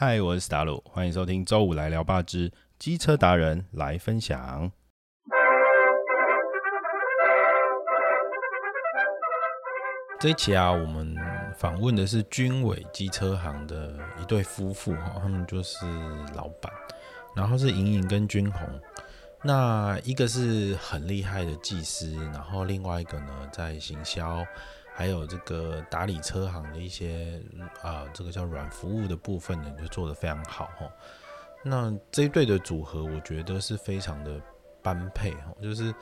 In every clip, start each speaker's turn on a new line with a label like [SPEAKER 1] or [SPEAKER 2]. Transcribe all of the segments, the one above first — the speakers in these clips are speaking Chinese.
[SPEAKER 1] 嗨，我是达鲁，欢迎收听周五来聊吧之机车达人来分享。这一期啊，我们访问的是军伟机车行的一对夫妇哈，他们就是老板，然后是莹莹跟君红。那一个是很厉害的技师，然后另外一个呢，在行销还有这个打理车行的一些啊，这个叫软服务的部分呢，就做得非常好哈。那这一对的组合，我觉得是非常的般配哈，就是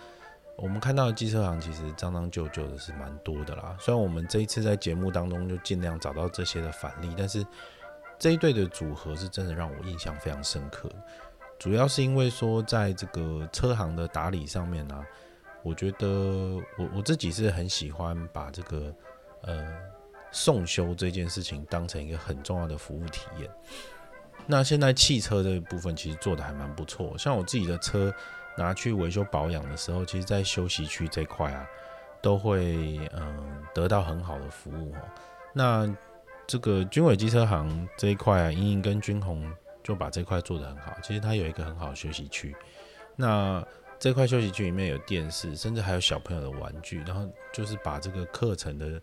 [SPEAKER 1] 我们看到的机车行其实脏脏旧旧的是蛮多的啦。虽然我们这一次在节目当中就尽量找到这些的反例，但是这一对的组合是真的让我印象非常深刻。主要是因为说，在这个车行的打理上面呢，我觉得我我自己是很喜欢把这个呃送修这件事情当成一个很重要的服务体验。那现在汽车这一部分其实做的还蛮不错，像我自己的车拿去维修保养的时候，其实在休息区这块啊，都会嗯得到很好的服务哦。那这个军伟机车行这一块啊，莹莹跟君红。就把这块做得很好。其实它有一个很好的休息区，那这块休息区里面有电视，甚至还有小朋友的玩具。然后就是把这个课程的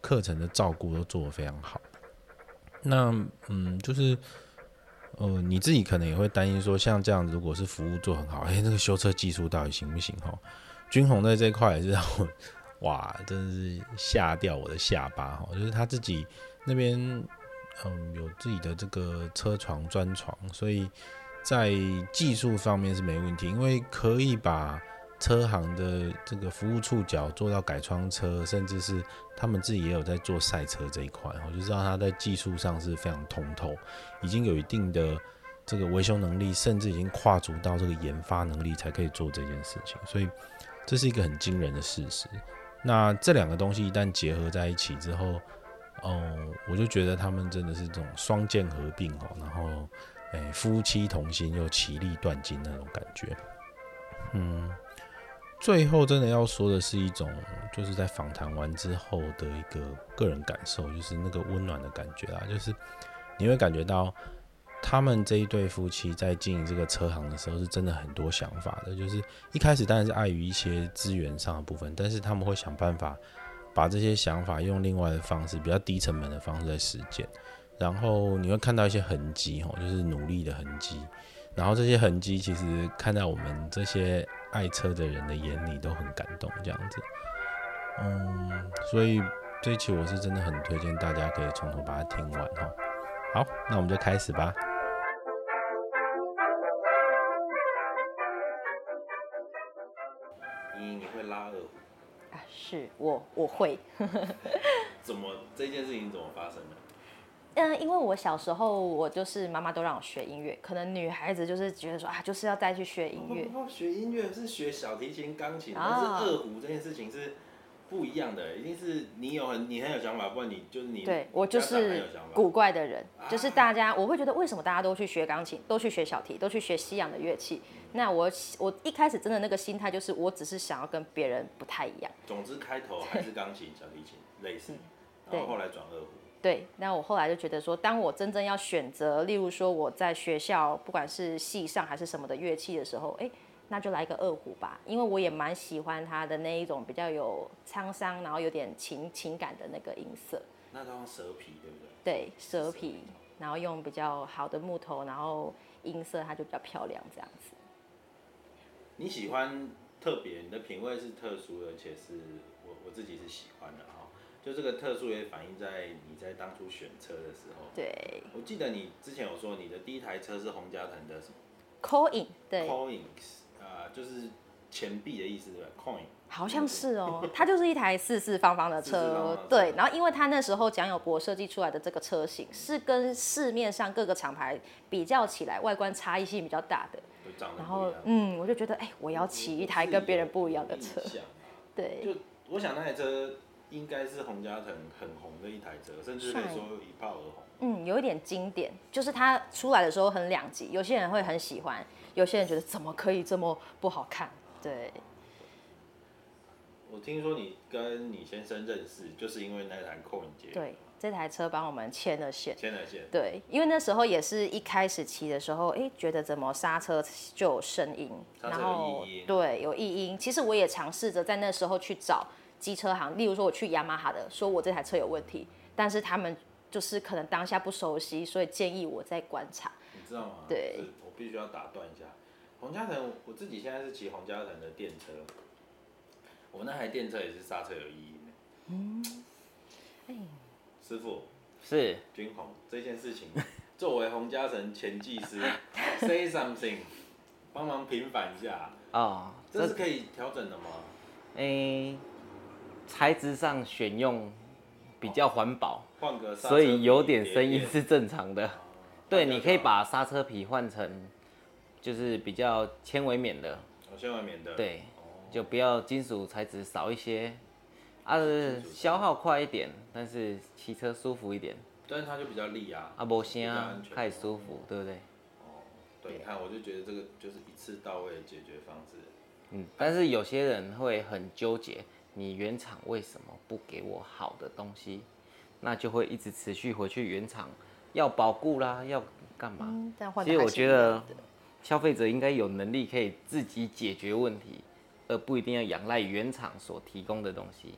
[SPEAKER 1] 课程的照顾都做得非常好。那嗯，就是呃，你自己可能也会担心说，像这样如果是服务做很好，哎，那个修车技术到底行不行？哈，君红在这块也是让我哇，真的是吓掉我的下巴哈，就是他自己那边。嗯，有自己的这个车床专床，所以在技术方面是没问题，因为可以把车行的这个服务触角做到改装车，甚至是他们自己也有在做赛车这一块，我就知道他在技术上是非常通透，已经有一定的这个维修能力，甚至已经跨足到这个研发能力才可以做这件事情，所以这是一个很惊人的事实。那这两个东西一旦结合在一起之后，哦，我就觉得他们真的是这种双剑合并哦，然后，诶，夫妻同心又其利断金那种感觉。嗯，最后真的要说的是一种，就是在访谈完之后的一个个人感受，就是那个温暖的感觉啊，就是你会感觉到他们这一对夫妻在经营这个车行的时候，是真的很多想法的。就是一开始当然是碍于一些资源上的部分，但是他们会想办法。把这些想法用另外的方式，比较低成本的方式在实践，然后你会看到一些痕迹，吼，就是努力的痕迹。然后这些痕迹其实看在我们这些爱车的人的眼里都很感动，这样子。嗯，所以这一期我是真的很推荐大家可以从头把它听完，哈。好，那我们就开始吧。你你会拉二胡？
[SPEAKER 2] 是我我会，
[SPEAKER 1] 怎么这件事情怎么发生的？
[SPEAKER 2] 嗯，因为我小时候我就是妈妈都让我学音乐，可能女孩子就是觉得说啊，就是要再去学音乐。
[SPEAKER 1] 学音乐是学小提琴、钢琴，但是二胡这件事情是。不一样的，一定是你有很你很有想法，不然你就是你。
[SPEAKER 2] 对我就是古怪的人，就是大家我会觉得为什么大家都去学钢琴，都去学小提，都去学西洋的乐器？那我我一开始真的那个心态就是，我只是想要跟别人不太一样。
[SPEAKER 1] 总之开头还是钢琴、小提琴类似，然后后来转二胡。
[SPEAKER 2] 对，那我后来就觉得说，当我真正要选择，例如说我在学校不管是系上还是什么的乐器的时候，哎。那就来个二胡吧，因为我也蛮喜欢它的那一种比较有沧桑，然后有点情情感的那个音色。
[SPEAKER 1] 那都用蛇皮对不对？
[SPEAKER 2] 对，蛇皮，然后用比较好的木头，然后音色它就比较漂亮这样子。
[SPEAKER 1] 你喜欢特别，你的品味是特殊的，而且是我我自己是喜欢的哈。就这个特殊也反映在你在当初选车的时候。
[SPEAKER 2] 对。
[SPEAKER 1] 我记得你之前有说你的第一台车是洪家腾的什么
[SPEAKER 2] ？Coin，对。
[SPEAKER 1] Coin。就是钱币的意思对吧？Coin
[SPEAKER 2] 好像是哦，它就是一台四四方方的车，对。然后因为它那时候蒋友柏设计出来的这个车型是跟市面上各个厂牌比较起来，外观差异性比较大的。
[SPEAKER 1] 然
[SPEAKER 2] 后嗯，我就觉得哎，我要骑一台跟别人不一样的车。对。
[SPEAKER 1] 就我想那台车应该是洪家腾很红的一台车，甚至可以说一炮而红。
[SPEAKER 2] 嗯，有一点经典，就是它出来的时候很两极，有些人会很喜欢。有些人觉得怎么可以这么不好看？对。
[SPEAKER 1] 我听说你跟你先生认识，就是因为那台 Coin 节。
[SPEAKER 2] 对这台车帮我们牵了线。
[SPEAKER 1] 牵了线。
[SPEAKER 2] 对，因为那时候也是一开始骑的时候，哎，觉得怎么刹车就有声音，
[SPEAKER 1] 然后
[SPEAKER 2] 对有异音。其实我也尝试着在那时候去找机车行，例如说我去雅马哈的，说我这台车有问题，但是他们就是可能当下不熟悉，所以建议我再观察。
[SPEAKER 1] 你知道吗？
[SPEAKER 2] 对，
[SPEAKER 1] 我必须要打断一下，洪嘉诚，我自己现在是骑洪嘉诚的电车，我那台电车也是刹车有异音嗯，哎。师傅
[SPEAKER 3] 是
[SPEAKER 1] 军宏这件事情，作为洪嘉诚前技师，say something，帮忙平反一下啊，这是可以调整的吗？
[SPEAKER 3] 诶，材质上选用比较环保，
[SPEAKER 1] 换个
[SPEAKER 3] 所以有点声音是正常的。对，你可以把刹车皮换成就是比较纤维棉的，
[SPEAKER 1] 纤维棉的，
[SPEAKER 3] 对，就不要金属材质少一些。啊，消耗快一点，但是骑车舒服一点。
[SPEAKER 1] 但是它就比较利啊，
[SPEAKER 3] 啊，无声，啊，太舒服，对不对？
[SPEAKER 1] 哦，对，你看，我就觉得这个就是一次到位的解决方式。
[SPEAKER 3] 嗯，但是有些人会很纠结，你原厂为什么不给我好的东西？那就会一直持续回去原厂要保固啦，要干嘛？其实我觉得消费者应该有能力可以自己解决问题，而不一定要仰赖原厂所提供的东西。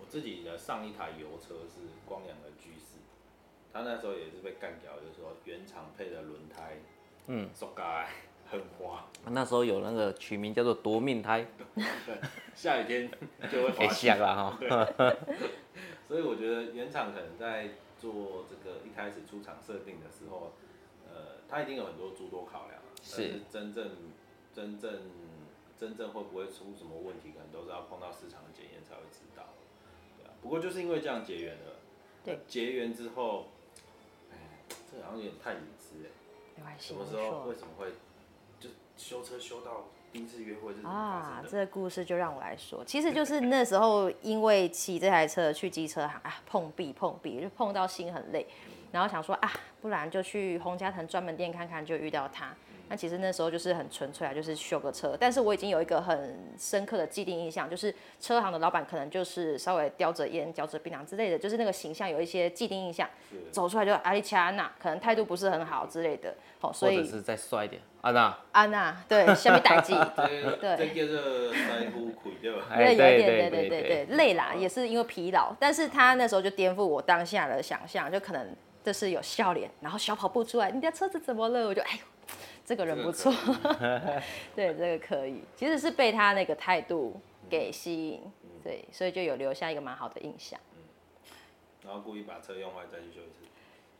[SPEAKER 1] 我自己的上一台油车是光阳的 G 四，他那时候也是被干掉，就是说原厂配的轮胎，嗯，塑胶很滑。
[SPEAKER 3] 那时候有那个取名叫做夺命胎，
[SPEAKER 1] 下雨天就会滑。
[SPEAKER 3] 下了哈。
[SPEAKER 1] 所以我觉得原厂可能在做这个一开始出厂设定的时候，呃，他一定有很多诸多考量，是真正真正真正会不会出什么问题，可能都是要碰到市场的检验才会知道。不过就是因为这样结缘了，
[SPEAKER 2] 对，
[SPEAKER 1] 结缘之后，哎，这好像有点太隐私哎，
[SPEAKER 2] 没关系，
[SPEAKER 1] 什么时候为什么会就修车修到第一次约会是啊？
[SPEAKER 2] 这个故事就让我来说，其实就是那时候因为骑这台车去机车行啊，碰壁碰壁就碰到心很累，然后想说啊，不然就去洪家腾专门店看看，就遇到他。那其实那时候就是很纯粹啊，就是修个车。但是我已经有一个很深刻的既定印象，就是车行的老板可能就是稍微叼着烟、嚼着槟榔之类的，就是那个形象有一些既定印象。走出来就阿里恰安娜，可能态度不是很好之类的。
[SPEAKER 3] 哦，所以或者是再帅一点，安娜。
[SPEAKER 2] 安娜，对，下面打击。
[SPEAKER 1] 对，这叫做腮胡魁对吧？
[SPEAKER 2] 对，有一点，对对对对，累啦，也是因为疲劳。但是他那时候就颠覆我当下的想象，就可能就是有笑脸，然后小跑步出来，你的车子怎么了？我就哎呦。这个人不错，对，这个可以，其实是被他那个态度给吸引，对，所以就有留下一个蛮好的印象。
[SPEAKER 1] 然后故意把车用坏再去修一次。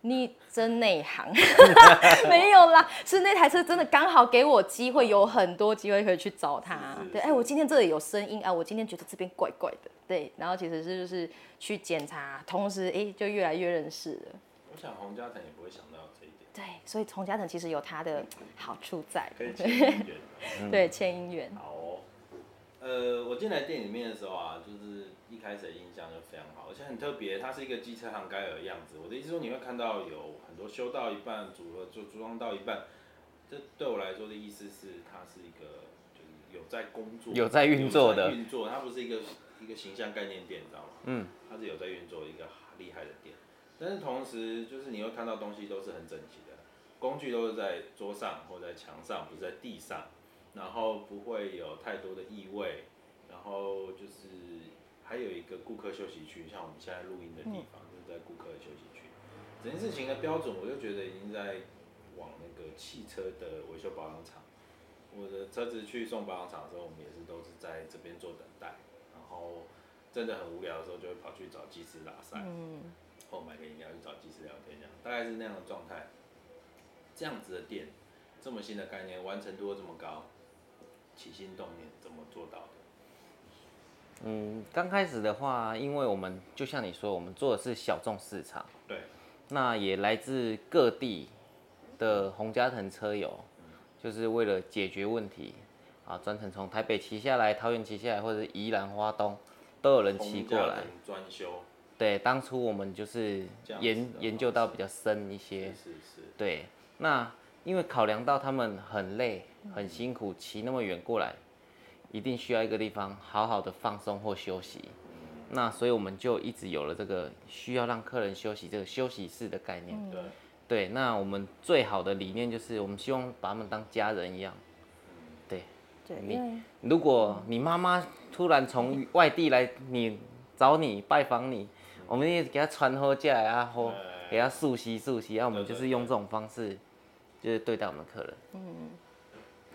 [SPEAKER 2] 你真内行，没有啦，是那台车真的刚好给我机会，有很多机会可以去找他。对，哎，我今天这里有声音啊，我今天觉得这边怪怪的，对，然后其实是就是去检查，同时哎就越来越认识了。
[SPEAKER 1] 我想洪家腾也不会想到。
[SPEAKER 2] 对，所以从家藤其实有它的好处在，
[SPEAKER 1] 可以牵姻
[SPEAKER 2] 缘，对，牵姻缘。
[SPEAKER 1] 好哦，呃，我进来店里面的时候啊，就是一开始的印象就非常好，而且很特别，它是一个机车行该有的样子。我的意思说，你会看到有很多修到一半，组合就组装到一半，这对我来说的意思是，它是一个就是有在工作，
[SPEAKER 3] 有在运作的
[SPEAKER 1] 运作，它不是一个一个形象概念店，你知道吗？嗯，它是有在运作一个厉害的店。但是同时，就是你会看到东西都是很整齐的，工具都是在桌上或在墙上，不是在地上，然后不会有太多的异味，然后就是还有一个顾客休息区，像我们现在录音的地方就是在顾客的休息区。整件事情的标准，我就觉得已经在往那个汽车的维修保养厂。我的车子去送保养厂的时候，我们也是都是在这边做等待，然后真的很无聊的时候，就会跑去找技师拉塞。后买个饮料去找技师聊天，这样大概是那样的状态。这样子的店，这么新的概念，完成度又这么高，起心动念怎么做到的？
[SPEAKER 3] 嗯，刚开始的话，因为我们就像你说，我们做的是小众市场，
[SPEAKER 1] 对，
[SPEAKER 3] 那也来自各地的洪家腾车友，就是为了解决问题啊，专程从台北骑下来，桃园骑下来，或者是宜兰花东，都有人骑过来。
[SPEAKER 1] 专修。
[SPEAKER 3] 对，当初我们就是研研究到比较深一些，
[SPEAKER 1] 是是。
[SPEAKER 3] 对，那因为考量到他们很累、很辛苦，骑那么远过来，一定需要一个地方好好的放松或休息。那所以我们就一直有了这个需要让客人休息这个休息室的概念。
[SPEAKER 1] 对，
[SPEAKER 3] 对，那我们最好的理念就是我们希望把他们当家人一样。对，
[SPEAKER 2] 对，
[SPEAKER 3] 你如果你妈妈突然从外地来你找你拜访你，我们也给她传好假啊，或给她素息素息，然后我们就是用这种方式，就是对待我们的客人。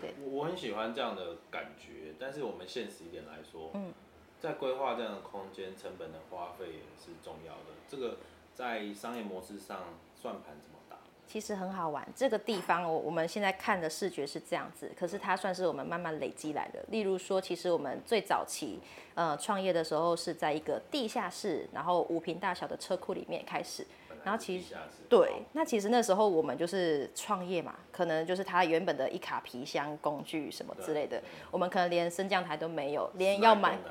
[SPEAKER 1] 我我很喜欢这样的感觉，但是我们现实一点来说，
[SPEAKER 2] 嗯
[SPEAKER 1] 在规划这样的空间，成本的花费也是重要的。这个在商业模式上算盘怎么打？
[SPEAKER 2] 其实很好玩，这个地方我我们现在看的视觉是这样子，可是它算是我们慢慢累积来的。例如说，其实我们最早期呃创业的时候是在一个地下室，然后五平大小的车库里面开始。然后其实对，那其实那时候我们就是创业嘛，可能就是他原本的一卡皮箱、工具什么之类的，我们可能连升降台都没有，连要买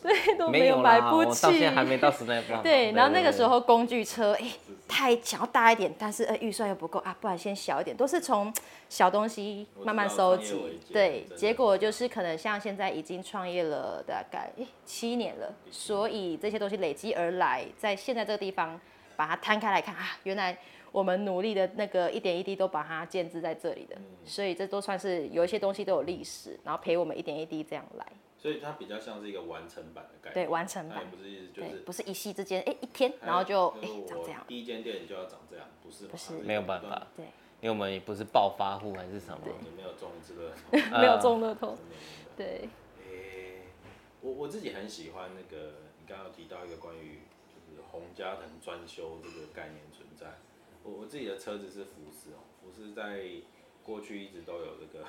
[SPEAKER 2] 对都
[SPEAKER 3] 没
[SPEAKER 2] 有买
[SPEAKER 3] 啦，
[SPEAKER 2] 不
[SPEAKER 3] 我到现
[SPEAKER 2] 起
[SPEAKER 3] 在。还没到时代棒。
[SPEAKER 2] 对，然后那个时
[SPEAKER 3] 候。
[SPEAKER 2] 工具车，哎、太想要大一点，但是呃预算又不够啊，不然先小一点，都是从小东西慢慢收集对结果就是可能像现在已经创业了大概诶七年了，所以这些东西累积而来，在现在这个地方把它摊开来看啊，原来我们努力的那个一点一滴都把它建置在这里的，所以这都算是有一些东西都有历史，然后陪我们一点一滴这样来。
[SPEAKER 1] 所以它比较像是一个完成版的概念。
[SPEAKER 2] 对完成版
[SPEAKER 1] 不是意思就，是
[SPEAKER 2] 不是一夕之间，哎、一天，然后就哎、长这样。
[SPEAKER 1] 第一间店就要长这样，不是吗？
[SPEAKER 2] 不是
[SPEAKER 3] 没有办法，
[SPEAKER 2] 对，
[SPEAKER 3] 因为我们也不是暴发户还是什么。
[SPEAKER 1] 也没有中这个
[SPEAKER 2] 没有中乐透。对，
[SPEAKER 1] 诶、我我自己很喜欢那个，你刚刚有提到一个关于就是洪家腾专修这个概念存在。我我自己的车子是福斯哦，福斯在过去一直都有这个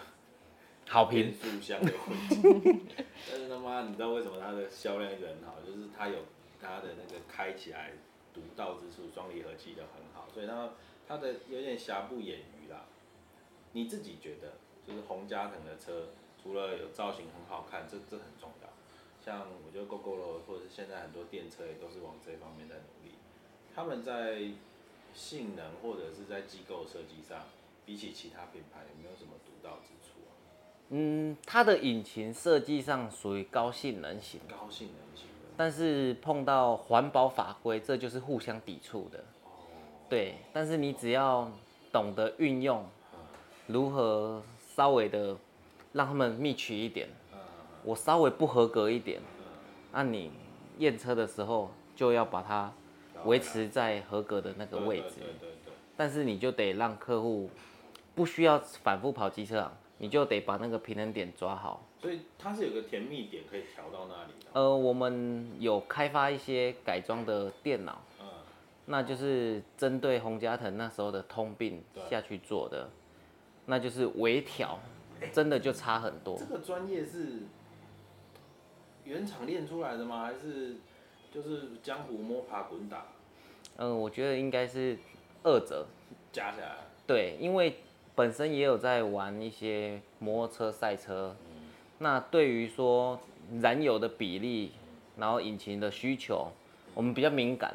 [SPEAKER 3] 好评，
[SPEAKER 1] 速箱的问题，但是他妈你知道为什么它的销量一直很好？就是它有它的那个开起来独到之处，双离合器的很好，所以它它的有点瑕不掩瑜啦。你自己觉得，就是洪家腾的车，除了有造型很好看，这这很重要。像我觉得 GoGo 或者是现在很多电车也都是往这方面在努力。他们在性能或者是在机构设计上，比起其他品牌有没有什么独到之处啊？
[SPEAKER 3] 嗯，它的引擎设计上属于高性能型，
[SPEAKER 1] 高性能型的。
[SPEAKER 3] 但是碰到环保法规，这就是互相抵触的。对，但是你只要懂得运用，如何稍微的让他们密取一点，我稍微不合格一点，那你验车的时候就要把它维持在合格的那个位置。但是你就得让客户不需要反复跑机车行，你就得把那个平衡点抓好。
[SPEAKER 1] 所以它是有个甜蜜点可以调到那里的。
[SPEAKER 3] 呃，我们有开发一些改装的电脑，
[SPEAKER 1] 嗯，
[SPEAKER 3] 那就是针对洪家腾那时候的通病下去做的，那就是微调，真的就差很多
[SPEAKER 1] 这。个专业是原厂练出来的吗？还是就是江湖摸爬滚打？
[SPEAKER 3] 嗯，我觉得应该是二者，
[SPEAKER 1] 加起来？
[SPEAKER 3] 对，因为本身也有在玩一些摩托车赛车，那对于说燃油的比例，然后引擎的需求，我们比较敏感，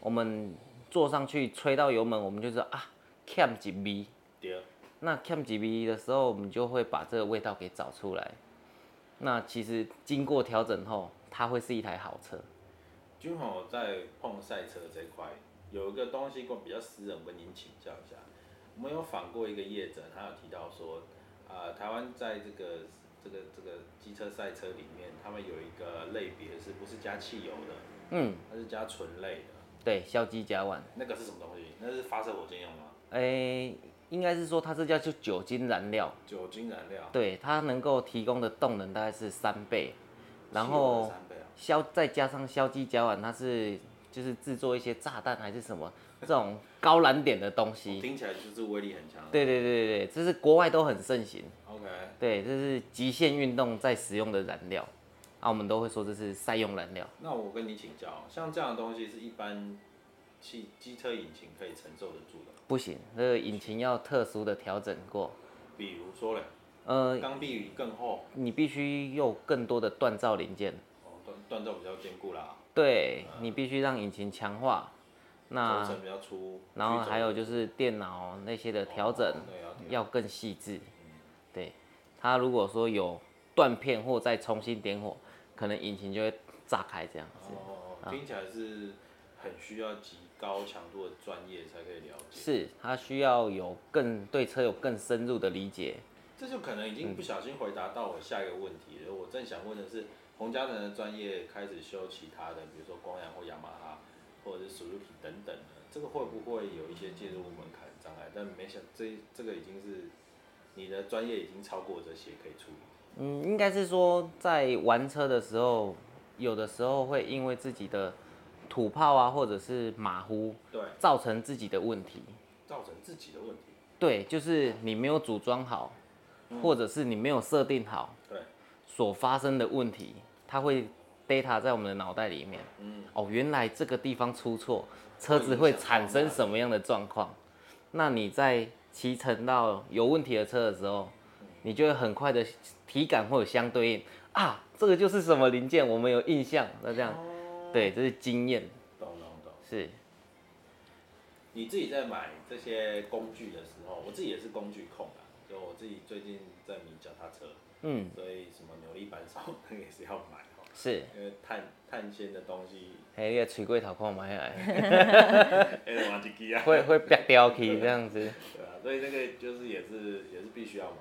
[SPEAKER 3] 我们坐上去吹到油门，我们就知道啊，cam 几 V，
[SPEAKER 1] 对，
[SPEAKER 3] 那 cam 几 V 的时候，我们就会把这个味道给找出来。那其实经过调整后，它会是一台好车。
[SPEAKER 1] 君宏在碰赛车这一块有一个东西我比较私人，我跟您请教一下。我们有访过一个业者，他有提到说，呃，台湾在这个这个这个机车赛车里面，他们有一个类别是不是加汽油的？
[SPEAKER 3] 嗯，
[SPEAKER 1] 它是加醇类的。
[SPEAKER 3] 对，硝基甲烷，
[SPEAKER 1] 那个是什么东西？那是发射火箭用吗？
[SPEAKER 3] 诶、应该是说它这叫就酒精燃料，
[SPEAKER 1] 酒精燃料。
[SPEAKER 3] 对，它能够提供的动能大概是三倍，然后
[SPEAKER 1] 三倍啊。
[SPEAKER 3] 硝再加上硝基甲烷，它是就是制作一些炸弹还是什么 这种高燃点的东西。
[SPEAKER 1] 听起来就是威力很强。
[SPEAKER 3] 对对对对对，这是国外都很盛行。
[SPEAKER 1] OK，
[SPEAKER 3] 对，这是极限运动在使用的燃料，啊，我们都会说这是赛用燃料。
[SPEAKER 1] 那我跟你请教，像这样的东西是一般汽机车引擎可以承受得住的，
[SPEAKER 3] 不行，那个引擎要特殊的调整过。
[SPEAKER 1] 比如说嘞，
[SPEAKER 3] 呃，
[SPEAKER 1] 缸壁更厚，
[SPEAKER 3] 你必须有更多的锻造零件，
[SPEAKER 1] 哦，锻锻造比较坚固啦，
[SPEAKER 3] 对你必须让引擎强化。
[SPEAKER 1] 轴
[SPEAKER 3] 那
[SPEAKER 1] 承比较粗，
[SPEAKER 3] 然后还有就是电脑那些的调整
[SPEAKER 1] 要
[SPEAKER 3] 更细致。对，它如果说有断片或再重新点火，可能引擎就会炸开这样子。
[SPEAKER 1] 哦，听起来是很需要极高强度的专业才可以了解。
[SPEAKER 3] 是，他需要有更对车有更深入的理解。
[SPEAKER 1] 这就可能已经不小心回答到我下一个问题了。我正想问的是，洪家人的专业开始修其他的，比如说光阳或雅马哈，或者是 Suzuki 等等的，这个会不会有一些介入门槛障碍？但没想这这个已经是你的专业已经超过这些可以处理。
[SPEAKER 3] 嗯，应该是说在玩车的时候，有的时候会因为自己的土炮啊，或者是马虎，
[SPEAKER 1] 对，
[SPEAKER 3] 造成自己的问题。
[SPEAKER 1] 造成自己的问题。
[SPEAKER 3] 对，就是你没有组装好。或者是你没有设定好，
[SPEAKER 1] 对，
[SPEAKER 3] 所发生的问题，它会 data 在我们的脑袋里面。嗯，哦，原来这个地方出错，车子会产生什么样的状况？那你在骑乘到有问题的车的时候，你就会很快的体感会有相对应啊，这个就是什么零件，我们有印象。那这样，对，这是经验。
[SPEAKER 1] 懂懂懂。
[SPEAKER 3] 是。
[SPEAKER 1] 你自己在买这些工具的时候，我自己也是工具控啊。就我自己最近在迷脚踏车，嗯，所以什么扭力扳手那个也是要买哦，
[SPEAKER 3] 是，
[SPEAKER 1] 因为碳碳纤的东西，
[SPEAKER 3] 哎，你个吹过头看买来，
[SPEAKER 1] 哈
[SPEAKER 3] 会会瘪掉去这样子，
[SPEAKER 1] 对啊，所以这个就是也是也是必须要买。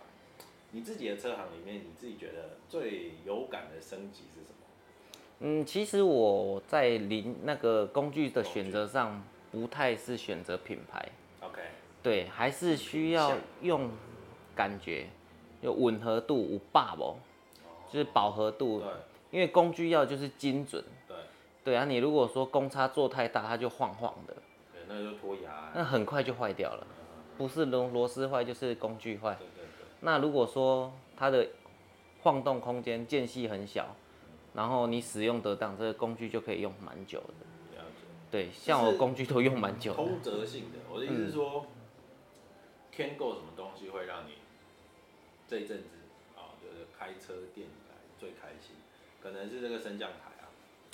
[SPEAKER 1] 你自己的车行里面，你自己觉得最有感的升级是什么？
[SPEAKER 3] 嗯，其实我在零那个工具的选择上，不太是选择品牌
[SPEAKER 1] ，OK，
[SPEAKER 3] 对，还是需要用。感觉有吻合度有把不，就是饱和度。
[SPEAKER 1] 对。
[SPEAKER 3] 因为工具要就是精准。
[SPEAKER 1] 对。
[SPEAKER 3] 对啊，你如果说公差做太大，它就晃晃的。
[SPEAKER 1] 对，那就脱牙。
[SPEAKER 3] 那很快就坏掉了。不是螺螺丝坏，就是工具坏。
[SPEAKER 1] 对对对。
[SPEAKER 3] 那如果说它的晃动空间间隙很小，然后你使用得当，这个工具就可以用蛮久的。
[SPEAKER 1] 了解。
[SPEAKER 3] 对，像我工具都用蛮久。
[SPEAKER 1] 通则性的，我的意思是说，添购什么东西会让你？这一阵子啊，就是开车店以来最开心，可能是这个升降台啊，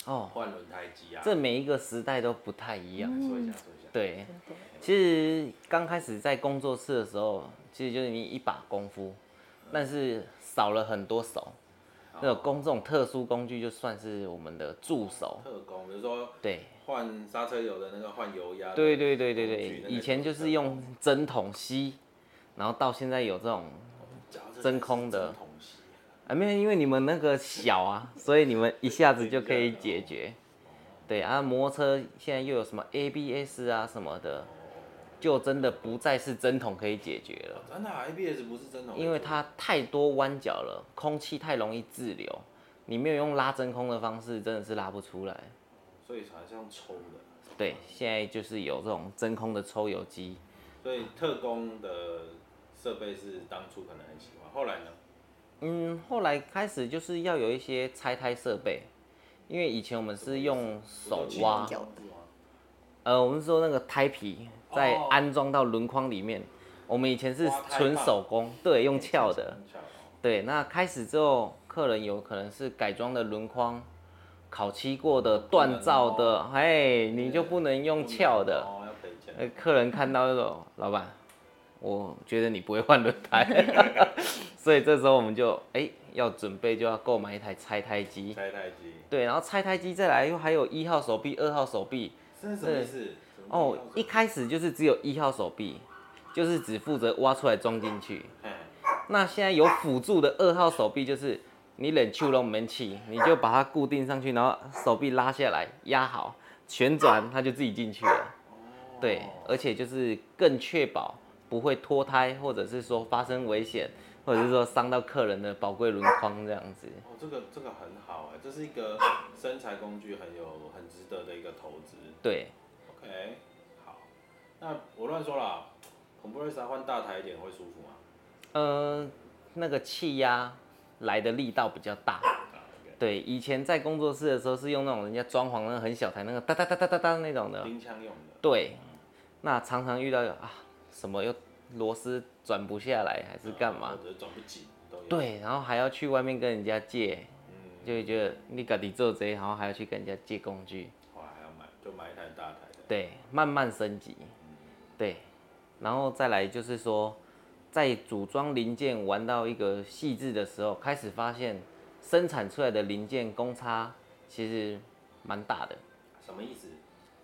[SPEAKER 1] 哦，换轮胎机啊，
[SPEAKER 3] 这每一个时代都不太一样。
[SPEAKER 1] 说一下，说一下。
[SPEAKER 3] 对，其实刚开始在工作室的时候，其实就是你一把功夫，但是少了很多手。那种工这种特殊工具，就算是我们的助手。
[SPEAKER 1] 特工，比如说
[SPEAKER 3] 对，
[SPEAKER 1] 换刹车油的那个换油压。
[SPEAKER 3] 对对对对对，以前就是用针筒吸，然后到现在有这种。真空的，啊没有，因为你们那个小啊，所以你们一下子就可以解决。对啊，摩托车现在又有什么 ABS 啊什么的，就真的不再是针筒可以解决了。
[SPEAKER 1] 真的，ABS 不是针筒，
[SPEAKER 3] 因为它太多弯角了，空气太容易滞留，你没有用拉真空的方式，真的是拉不出来。
[SPEAKER 1] 所以才是用抽的。
[SPEAKER 3] 对，现在就是有这种真空的抽油机。
[SPEAKER 1] 所以特工的设备是当初可能很喜欢。后来呢？
[SPEAKER 3] 嗯，后来开始就是要有一些拆胎设备，因为以前我们是用手挖，呃，我们说那个胎皮在安装到轮框里面，我们以前是纯手工，对，用撬的，对。那开始之后，客人有可能是改装的轮框，烤漆过的、锻造的，哎，你就不能用撬的，呃，客人看到那种老板。我觉得你不会换轮胎，所以这时候我们就哎要准备就要购买一台拆胎机。
[SPEAKER 1] 拆胎机。
[SPEAKER 3] 对，然后拆胎机再来又还有一号手臂、二号手臂。
[SPEAKER 1] 是什么意思？
[SPEAKER 3] 哦，一开始就是只有一号手臂，就是只负责挖出来装进去。那现在有辅助的二号手臂，就是你冷气龙门气，你就把它固定上去，然后手臂拉下来压好，旋转它就自己进去了。对，而且就是更确保。不会脱胎，或者是说发生危险，或者是说伤到客人的宝贵轮框这样子。
[SPEAKER 1] 哦，这个这个很好哎，这是一个身材工具，很有很值得的一个投资。
[SPEAKER 3] 对。
[SPEAKER 1] OK，好。那我乱说了，恐怖瑞莎换大台一点会舒服吗？
[SPEAKER 3] 嗯，那个气压来的力道比较大。对，以前在工作室的时候是用那种人家装潢那个很小台那个哒哒哒哒哒哒那种的。
[SPEAKER 1] 冰枪用的。
[SPEAKER 3] 对。那常常遇到啊。什么又螺丝转不下来还是干嘛？
[SPEAKER 1] 转不紧
[SPEAKER 3] 对，然后还要去外面跟人家借，就会觉得你自己做贼，然后还要去跟人家借工具。
[SPEAKER 1] 哇，还要买，就买一台大台的。
[SPEAKER 3] 对，慢慢升级。对，然后再来就是说，在组装零件玩到一个细致的时候，开始发现生产出来的零件公差其实蛮大的。
[SPEAKER 1] 什么意思？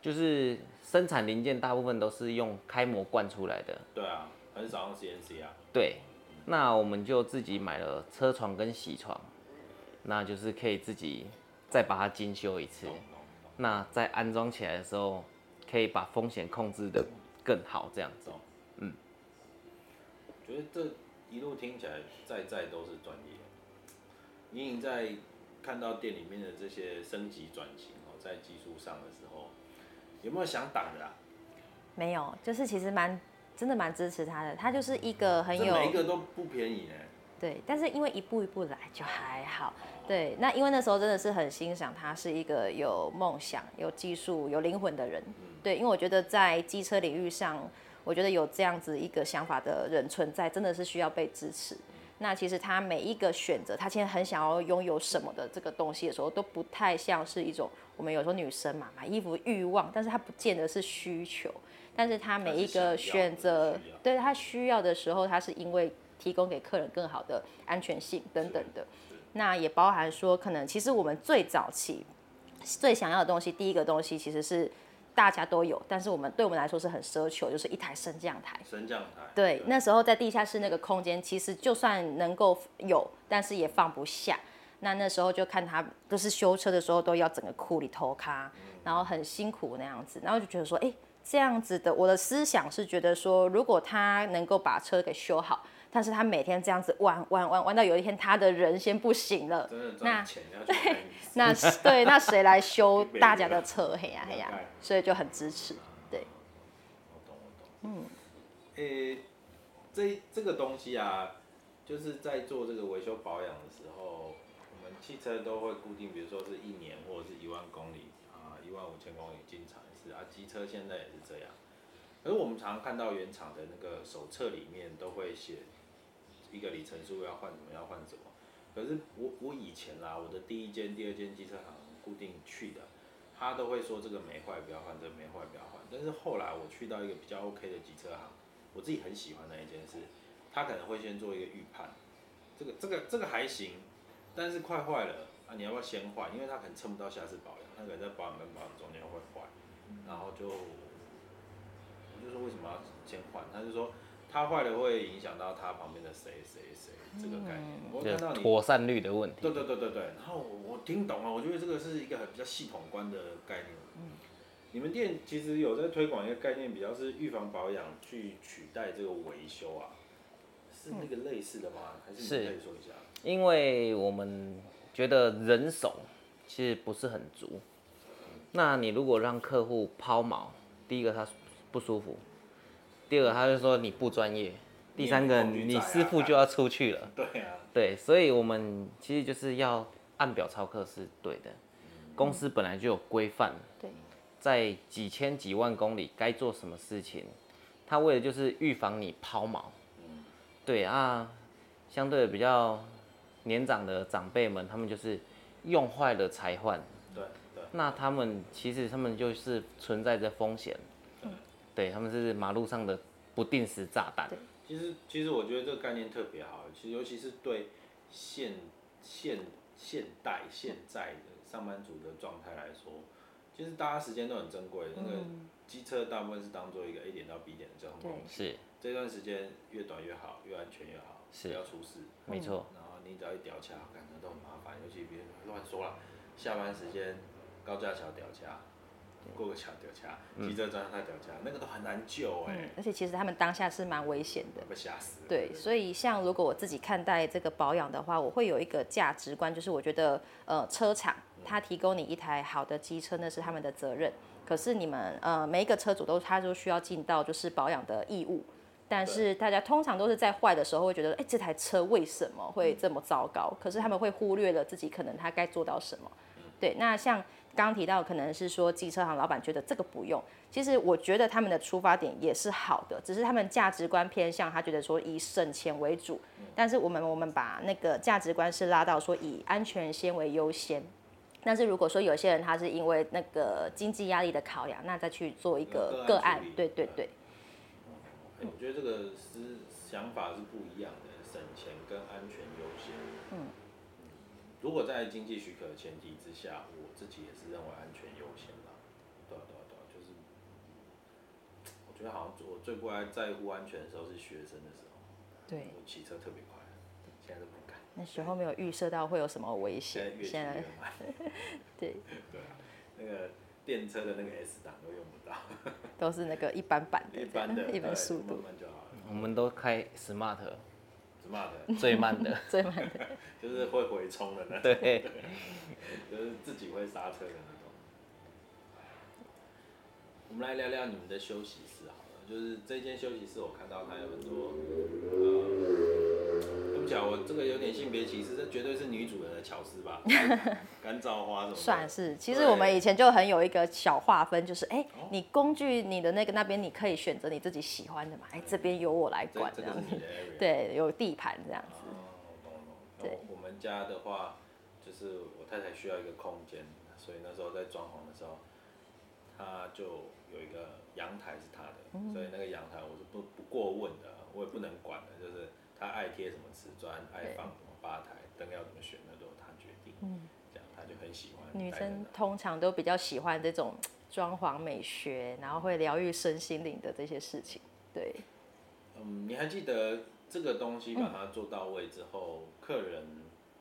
[SPEAKER 3] 就是生产零件大部分都是用开模灌出来的。
[SPEAKER 1] 对啊，很少用 CNC 啊。
[SPEAKER 3] 对，那我们就自己买了车床跟铣床，那就是可以自己再把它精修一次。那在安装起来的时候，可以把风险控制的更好，这样子。嗯，
[SPEAKER 1] 觉得这一路听起来在在都是专业。隐隐在看到店里面的这些升级转型哦，在技术上的时候，有没有想挡的啊？
[SPEAKER 2] 没有，就是其实蛮真的蛮支持他的。他就是一个很有
[SPEAKER 1] 每一个都不便宜呢。
[SPEAKER 2] 对，但是因为一步一步来就还好。对，那因为那时候真的是很欣赏他是一个有梦想、有技术、有灵魂的人。对，因为我觉得在机车领域上，我觉得有这样子一个想法的人存在，真的是需要被支持。那其实他每一个选择，他现在很想要拥有什么的这个东西的时候，都不太像是一种我们有时候女生嘛买衣服欲望，但是他不见得是需求，但是他每一个选择，对他需要的时候，他是因为提供给客人更好的安全性等等的。那也包含说，可能其实我们最早期最想要的东西，第一个东西其实是。大家都有，但是我们对我们来说是很奢求，就是一台升降台。
[SPEAKER 1] 升降台。
[SPEAKER 2] 对，那时候在地下室那个空间，其实就算能够有，但是也放不下。那那时候就看他都是修车的时候，都要整个库里偷卡，然后很辛苦那样子，然后就觉得说，哎，这样子的，我的思想是觉得说，如果他能够把车给修好。但是他每天这样子玩玩玩玩到有一天他的人先不行了，
[SPEAKER 1] 那
[SPEAKER 2] 对，那对那谁来修 大家的车？嘿呀嘿呀，所以就很支持，对。
[SPEAKER 1] 我懂我懂。嗯，诶，这这个东西啊，就是在做这个维修保养的时候，我们汽车都会固定，比如说是一年或者是一万公里五千公里经常是啊，机车现在也是这样。可是我们常常看到原厂的那个手册里面都会写。一个里程数要换什么要换什么，可是我我以前啦，我的第一间、第二间机车行固定去的，他都会说这个没坏不要换，这个没坏不要换。但是后来我去到一个比较 OK 的机车行，我自己很喜欢的一件事，他可能会先做一个预判，这个这个这个还行，但是快坏了啊，你要不要先换？因为他可能撑不到下次保养，他可能在保养跟保养中间会坏，然后就我就说为什么要先换？他就说。他坏了会影响到他旁边的谁谁谁这个概念，我看到你
[SPEAKER 3] 妥善率的问题。
[SPEAKER 1] 对对对对对，然后我听懂了，我觉得这个是一个很比较系统观的概念。嗯，你们店其实有在推广一个概念，比较是预防保养去取代这个维修啊，是那个类似的吗？还是你可以说一下？
[SPEAKER 3] 因为我们觉得人手其实不是很足，那你如果让客户抛锚，第一个他不舒服。第二个，他就说你不专业；第三个，你师傅就要出去了。
[SPEAKER 1] 对啊。
[SPEAKER 3] 对，所以我们其实就是要按表操课是对的。公司本来就有规范。
[SPEAKER 2] 对。
[SPEAKER 3] 在几千几万公里该做什么事情，他为的就是预防你抛锚。嗯。对啊，相对比较年长的长辈们，他们就是用坏了才换。
[SPEAKER 1] 对对。
[SPEAKER 3] 那他们其实他们就是存在着风险。对他们是马路上的不定时炸弹。
[SPEAKER 1] 其实其实我觉得这个概念特别好，其实尤其是对现现现代现在的上班族的状态来说，其实大家时间都很珍贵。那个机车大部分是当做一个 A 点到 B 点的交通工具。
[SPEAKER 3] 是。
[SPEAKER 1] 这段时间越短越好，越安全越好，不要出事。
[SPEAKER 3] 没错。
[SPEAKER 1] 你只要一掉卡，感觉都很麻烦，尤其别人乱说了，下班时间高架桥掉卡。过个桥掉卡，急着撞他掉卡，那个都很难救哎。
[SPEAKER 2] 而且其实他们当下是蛮危险的，
[SPEAKER 1] 被吓死。
[SPEAKER 2] 对，所以像如果我自己看待这个保养的话，我会有一个价值观，就是我觉得呃车厂他提供你一台好的机车，那是他们的责任。可是你们呃每一个车主都他都需要尽到就是保养的义务。但是大家通常都是在坏的时候会觉得，哎，这台车为什么会这么糟糕？可是他们会忽略了自己可能他该做到什么。对，那像。刚刚提到可能是说机车行老板觉得这个不用，其实我觉得他们的出发点也是好的，只是他们价值观偏向他觉得说以省钱为主，但是我们我们把那个价值观是拉到说以安全先为优先，但是如果说有些人他是因为那个经济压力的考量，那再去做一个个案，对对对。
[SPEAKER 1] 我觉得这个思想法是不一样的，省钱跟安全优先。嗯。如果在经济许可的前提之下，我自己也是认为安全优先啦。对啊对啊对啊，就是，我觉得好像我最不爱在乎安全的时候是学生的时候，
[SPEAKER 2] 对，
[SPEAKER 1] 我骑车特别快，现在都不敢。
[SPEAKER 2] 那时候没有预设到会有什么危险，
[SPEAKER 1] 现在越骑越慢。
[SPEAKER 2] 对。
[SPEAKER 1] 对啊，那个电车的那个 S 档都用不到。
[SPEAKER 2] 都是那个一般版
[SPEAKER 1] 的，一般的，
[SPEAKER 2] 一般速度。
[SPEAKER 3] 我们都开 Smart。
[SPEAKER 1] Smart。
[SPEAKER 3] 最慢的。
[SPEAKER 2] 最慢的。
[SPEAKER 1] 就是会回冲的那种。
[SPEAKER 3] 对。
[SPEAKER 1] 就是自己会刹车的那种。我们来聊聊你们的休息室好了，就是这间休息室，我看到它有很多呃。讲我这个有点性别歧视，这绝对是女主人的巧思吧？干燥花什么？
[SPEAKER 2] 算是。其实我们以前就很有一个小划分，就是哎，你工具你的那个那边你可以选择你自己喜欢的嘛，哎，这边由我来管这样子。对，有地盘这样子。
[SPEAKER 1] 对。我们家的话，就是我太太需要一个空间，所以那时候在装潢的时候，她就有一个阳台是她的，所以那个阳台我是不不过问的，我也不能管的，就是。他爱贴什么瓷砖，爱放什么吧台灯要怎么选，那都他决定。嗯，这样他就很喜欢。
[SPEAKER 2] 女生通常都比较喜欢这种装潢美学，然后会疗愈身心灵的这些事情。对。
[SPEAKER 1] 嗯，你还记得这个东西把它做到位之后，客人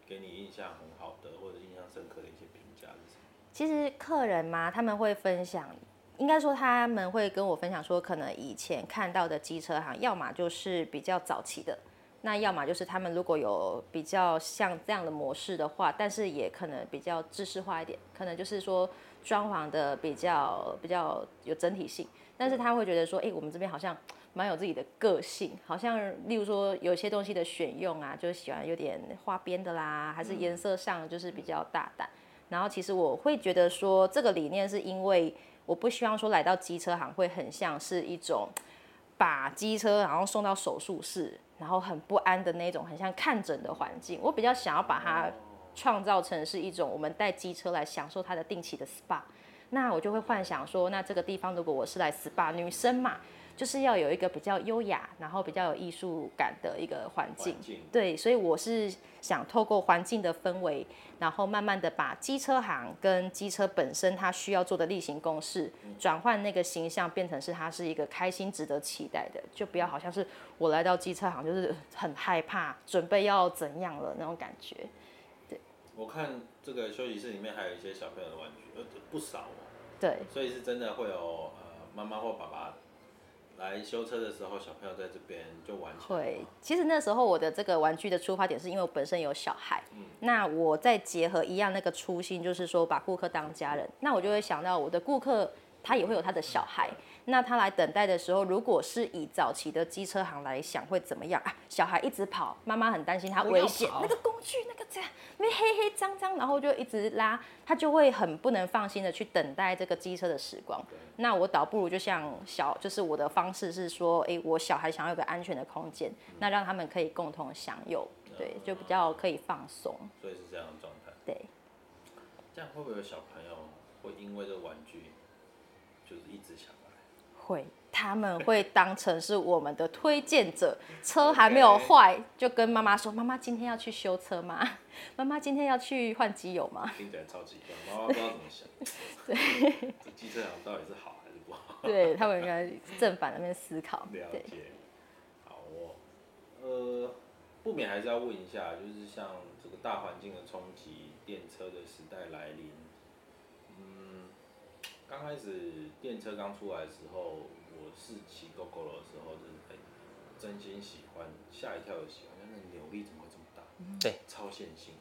[SPEAKER 1] 给你印象很好的或者印象深刻的一些评价是什么？
[SPEAKER 2] 其实客人嘛，他们会分享。应该说他们会跟我分享说，可能以前看到的机车行，要么就是比较早期的。那要么就是他们如果有比较像这样的模式的话，但是也可能比较知识化一点，可能就是说装潢的比较比较有整体性，但是他会觉得说，哎，我们这边好像蛮有自己的个性，好像例如说有些东西的选用啊，就是喜欢有点花边的啦，还是颜色上就是比较大胆。然后其实我会觉得说，这个理念是因为我不希望说来到机车行会很像是一种把机车然后送到手术室。然后很不安的那种，很像看诊的环境。我比较想要把它创造成是一种我们带机车来享受它的定期的 SPA。那我就会幻想说，那这个地方如果我是来 SPA，女生嘛。就是要有一个比较优雅，然后比较有艺术感的一个环境。对，所以我是想透过环境的氛围，然后慢慢的把机车行跟机车本身它需要做的例行公事，转换那个形象，变成是它是一个开心、值得期待的，就不要好像是我来到机车行就是很害怕，准备要怎样了那种感觉。对。
[SPEAKER 1] 我看这个休息室里面还有一些小朋友的玩具，呃，不少哦。
[SPEAKER 2] 对。
[SPEAKER 1] 所以是真的会有呃妈妈或爸爸。来修车的时候，小朋友在这边就玩。
[SPEAKER 2] 会，其实那时候我的这个玩具的出发点是因为我本身有小孩，那我再结合一样那个初心，就是说把顾客当家人，那我就会想到我的顾客他也会有他的小孩。那他来等待的时候，如果是以早期的机车行来想，会怎么样啊？小孩一直跑，妈妈很担心他危险，那个工具那个这样，因为黑黑脏脏，然后就一直拉，他就会很不能放心的去等待这个机车的时光。那我倒不如就像小，就是我的方式是说，哎，我小孩想要有个安全的空间，那让他们可以共同享有，对，就比较可以放松。
[SPEAKER 1] 所以是这样的状态。
[SPEAKER 2] 对。
[SPEAKER 1] 这样会不会有小朋友会因为这玩具，就是一直想？
[SPEAKER 2] 会，他们会当成是我们的推荐者。车还没有坏，就跟妈妈说：“妈妈今天要去修车吗？妈妈今天要去换机油吗？”
[SPEAKER 1] 听起来超级棒，妈妈不知道怎么想。对，这机车到底是好还是不好？
[SPEAKER 2] 对他们应该正反那边思考。
[SPEAKER 1] 了解。好哦，呃，不免还是要问一下，就是像这个大环境的冲击，电车的时代来临。刚开始电车刚出来的时候，我是骑 GoGo 的时候，就是很真心喜欢，吓一跳的喜欢，那扭力怎么会这么大？
[SPEAKER 3] 对，
[SPEAKER 1] 超线性，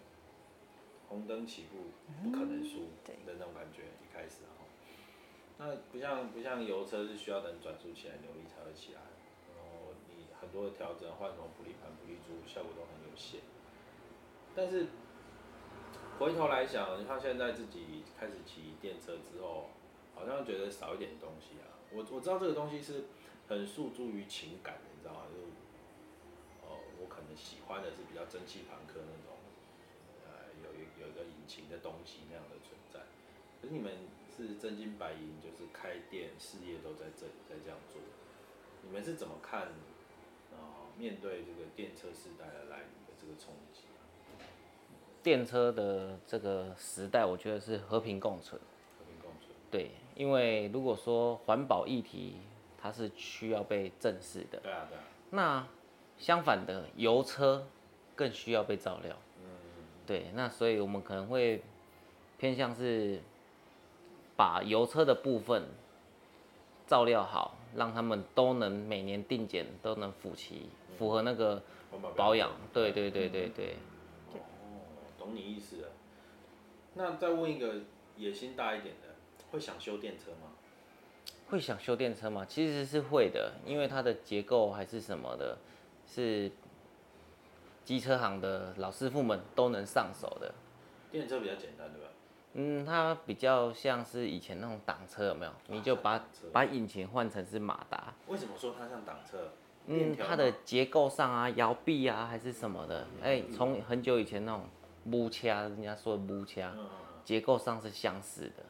[SPEAKER 1] 红灯起步不可能输的那种感觉，一开始哈。那不像不像油车是需要等转速起来，扭力才会起来，然后你很多的调整，换什么普利盘、普利珠，效果都很有限。但是回头来想，你看现在自己开始骑电车之后。好像觉得少一点东西啊，我我知道这个东西是很诉诸于情感的，你知道吗？就哦，我可能喜欢的是比较蒸汽朋克那种，呃，有一有一个引擎的东西那样的存在。可是你们是真金白银，就是开店事业都在这里在这样做，你们是怎么看啊？面对这个电车时代的来临的这个冲击？
[SPEAKER 3] 电车的这个时代，我觉得是和平共存。
[SPEAKER 1] 和平共存。
[SPEAKER 3] 对，因为如果说环保议题，它是需要被正视的。
[SPEAKER 1] 对啊，对啊。
[SPEAKER 3] 那相反的，油车更需要被照料。嗯。对，那所以我们可能会偏向是把油车的部分照料好，让他们都能每年定检都能符齐，符合那个保养。对对对对对。
[SPEAKER 1] 哦，懂你意思了。那再问一个野心大一点的，会想修电车吗？
[SPEAKER 3] 会想修电车吗？其实是会的，因为它的结构还是什么的，是机车行的老师傅们都能上手的。
[SPEAKER 1] 电车比较简单，对吧？
[SPEAKER 3] 嗯，它比较像是以前那种挡车，有没有？你就把把引擎换成是马达。
[SPEAKER 1] 为什么说它像挡车？
[SPEAKER 3] 嗯，它的结构上啊，摇臂啊，还是什么的，哎，从很久以前那种木车，人家说的木车，结构上是相似的。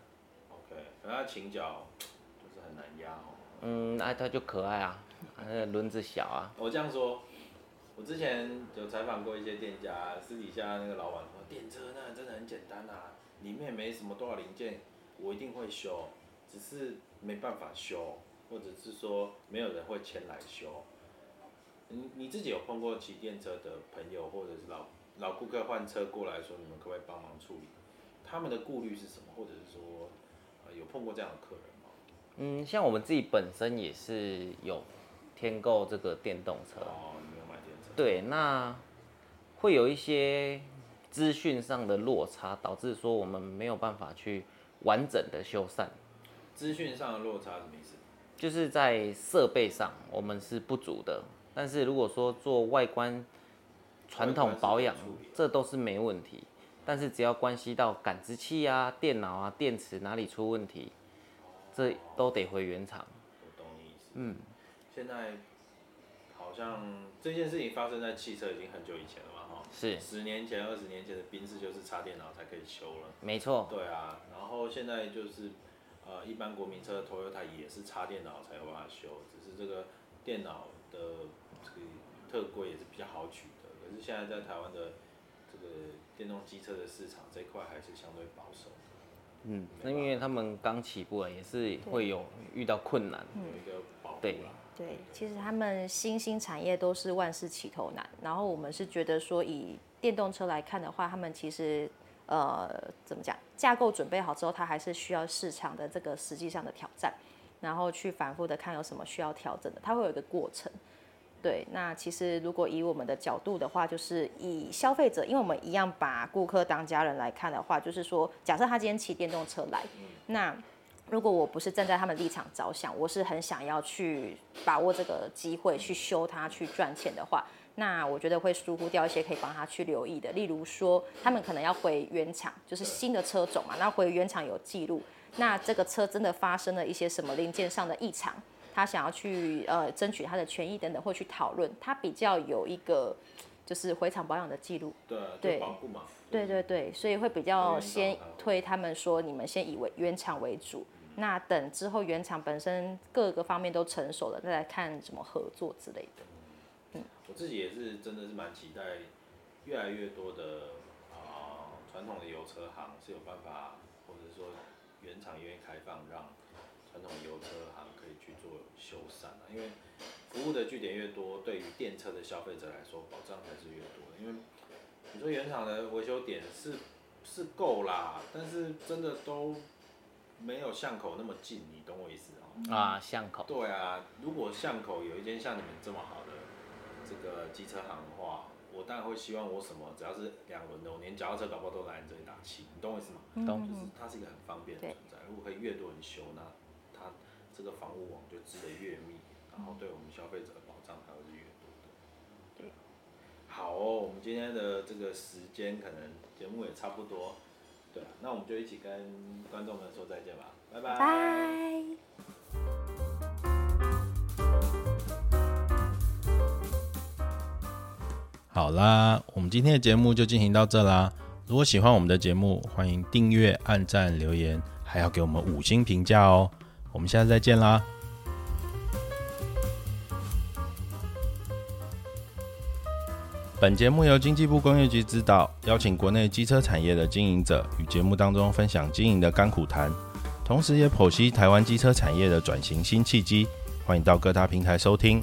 [SPEAKER 1] 可它倾角。难压哦。
[SPEAKER 3] 嗯，那，它就可爱啊，那个轮子小啊。
[SPEAKER 1] 我这样说，我之前有采访过一些店家，私底下那个老板说，电车那真的很简单啊，里面没什么多少零件，我一定会修，只是没办法修，或者是说没有人会前来修。你你自己有碰过骑电车的朋友，或者是老老顾客换车过来说，你们可不可以帮忙处理？他们的顾虑是什么？或者是说，呃，有碰过这样的客人吗？
[SPEAKER 3] 嗯，像我们自己本身也是有添购这个电动车。
[SPEAKER 1] 哦，你有买电车？
[SPEAKER 3] 对，那会有一些资讯上的落差，导致说我们没有办法去完整的修缮。
[SPEAKER 1] 资讯上的落差什么意思？
[SPEAKER 3] 就是在设备上我们是不足的，但是如果说做外观传统保养，这都是没问题。但是只要关系到感知器啊、电脑啊、电池哪里出问题。这都得回原厂。
[SPEAKER 1] 我懂你意思。嗯，现在好像这件事情发生在汽车已经很久以前了嘛，哈。
[SPEAKER 3] 是。
[SPEAKER 1] 十年前、二十年前的宾士就是插电脑才可以修了。
[SPEAKER 3] 没错。
[SPEAKER 1] 对啊，然后现在就是呃，一般国民车的 Toyota 也是插电脑才有办法修，只是这个电脑的这个特规也是比较好取得。可是现在在台湾的这个电动机车的市场这一块还是相对保守。
[SPEAKER 3] 嗯，那因为他们刚起步，也是会有遇到困难。
[SPEAKER 1] 有一个保
[SPEAKER 2] 对对，其实他们新兴产业都是万事起头难。然后我们是觉得说，以电动车来看的话，他们其实呃怎么讲，架构准备好之后，它还是需要市场的这个实际上的挑战，然后去反复的看有什么需要调整的，它会有一个过程。对，那其实如果以我们的角度的话，就是以消费者，因为我们一样把顾客当家人来看的话，就是说，假设他今天骑电动车来，那如果我不是站在他们立场着想，我是很想要去把握这个机会去修它去赚钱的话，那我觉得会疏忽掉一些可以帮他去留意的，例如说，他们可能要回原厂，就是新的车种嘛，那回原厂有记录，那这个车真的发生了一些什么零件上的异常。他想要去呃争取他的权益等等，或去讨论，他比较有一个就是回厂保养的记录，
[SPEAKER 1] 对对保护嘛，
[SPEAKER 2] 对对对，所以会比较先推他们说，你们先以为原厂为主，那等之后原厂本身各个方面都成熟了，再来看怎么合作之类的。
[SPEAKER 1] 嗯，我自己也是真的是蛮期待，越来越多的啊传统的油车行是有办法，或者说原厂愿意开放让。传统油车行可以去做修缮啊，因为服务的据点越多，对于电车的消费者来说，保障才是越多的。因为你说原厂的维修点是是够啦，但是真的都没有巷口那么近，你懂我意思哦？
[SPEAKER 3] 啊，巷口。
[SPEAKER 1] 对啊，如果巷口有一间像你们这么好的这个机车行的话，我当然会希望我什么，只要是两轮的，我连脚踏车搞不好都来你这里打气，你懂我意思吗？
[SPEAKER 3] 懂。
[SPEAKER 1] 就是它是一个很方便的存在，如果可以越多人修，那这个防护网就织得越密，然后对我们消费者的保障才会是越多的。对，好哦，我们今天的这个时间可能节目也差不多，对，那我们就一起跟观众们说再见吧，拜拜。
[SPEAKER 2] 拜。
[SPEAKER 1] 好啦，我们今天的节目就进行到这啦。如果喜欢我们的节目，欢迎订阅、按赞、留言，还要给我们五星评价哦。我们下次再见啦！本节目由经济部工业局指导，邀请国内机车产业的经营者与节目当中分享经营的甘苦谈，同时也剖析台湾机车产业的转型新契机。欢迎到各大平台收听。